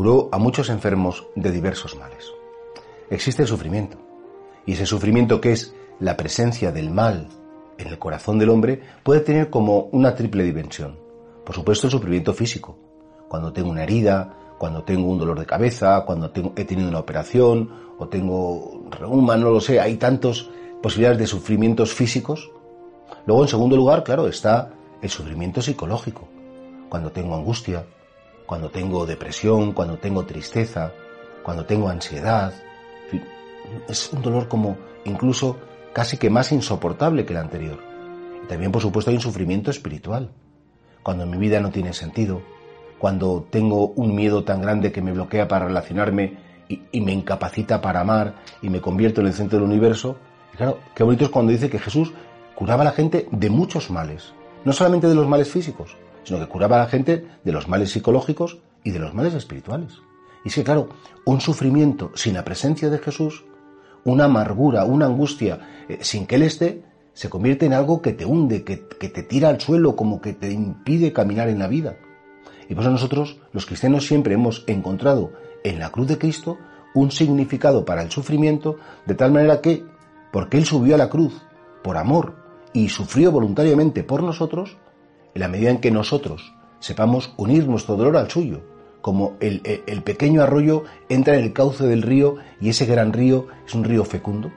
Curó a muchos enfermos de diversos males. Existe el sufrimiento, y ese sufrimiento que es la presencia del mal en el corazón del hombre puede tener como una triple dimensión. Por supuesto el sufrimiento físico, cuando tengo una herida, cuando tengo un dolor de cabeza, cuando he tenido una operación o tengo reuma, no lo sé, hay tantas posibilidades de sufrimientos físicos. Luego, en segundo lugar, claro, está el sufrimiento psicológico, cuando tengo angustia, cuando tengo depresión, cuando tengo tristeza, cuando tengo ansiedad. Es un dolor como incluso casi que más insoportable que el anterior. Y también, por supuesto, hay un sufrimiento espiritual. Cuando mi vida no tiene sentido, cuando tengo un miedo tan grande que me bloquea para relacionarme y, me incapacita para amar y me convierto en el centro del universo. claro, qué bonito es cuando dice que Jesús curaba a la gente de muchos males, no solamente de los males físicos, sino que curaba a la gente de los males psicológicos y de los males espirituales. Y es que, claro, un sufrimiento sin la presencia de Jesús, una amargura, una angustia, eh, sin que Él esté, se convierte en algo que te hunde, que, que te tira al suelo, como que te impide caminar en la vida. Y por eso nosotros, los cristianos, siempre hemos encontrado en la cruz de Cristo un significado para el sufrimiento, de tal manera que, porque Él subió a la cruz por amor y sufrió voluntariamente por nosotros, en la medida en que nosotros sepamos unir nuestro dolor al suyo, como el, pequeño arroyo entra en el cauce del río y ese gran río es un río fecundo,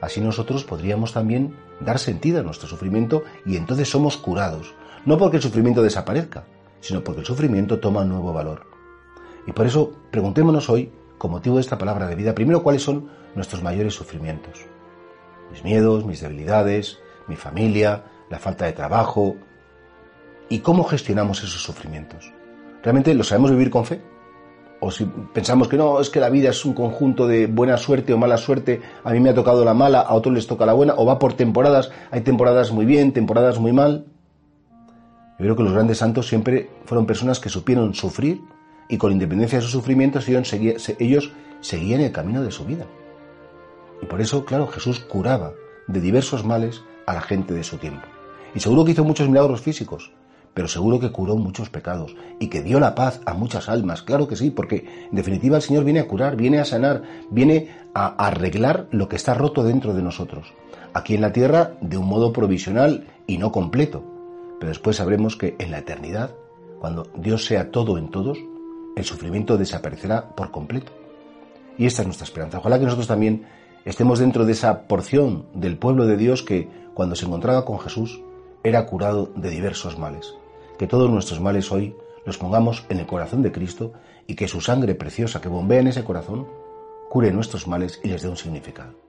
así nosotros podríamos también dar sentido a nuestro sufrimiento y entonces somos curados, no porque el sufrimiento desaparezca, sino porque el sufrimiento toma un nuevo valor. Y por eso preguntémonos hoy, con motivo de esta palabra de vida, primero cuáles son nuestros mayores sufrimientos. Mis miedos, mis debilidades, mi familia, la falta de trabajo, ¿Y cómo gestionamos esos sufrimientos? ¿Realmente lo sabemos vivir con fe? O si pensamos que no, es que la vida es un conjunto de buena suerte o mala suerte, a mí me ha tocado la mala, a otros les toca la buena, o va por temporadas, hay temporadas muy bien, temporadas muy mal. Yo creo que los grandes santos siempre fueron personas que supieron sufrir y con independencia de sus sufrimientos ellos seguían el camino de su vida. Y por eso, claro, Jesús curaba de diversos males a la gente de su tiempo. Y seguro que hizo muchos milagros físicos, pero seguro que curó muchos pecados y que dio la paz a muchas almas, claro que sí, porque en definitiva el Señor viene a curar, viene a sanar, viene a arreglar lo que está roto dentro de nosotros, aquí en la tierra de un modo provisional y no completo, pero después sabremos que en la eternidad, cuando Dios sea todo en todos, el sufrimiento desaparecerá por completo. Y esta es nuestra esperanza. Ojalá que nosotros también estemos dentro de esa porción del pueblo de Dios que, cuando se encontraba con Jesús, era curado de diversos males que todos nuestros males hoy los pongamos en el corazón de Cristo y que su sangre preciosa que bombea en ese corazón cure nuestros males y les dé un significado.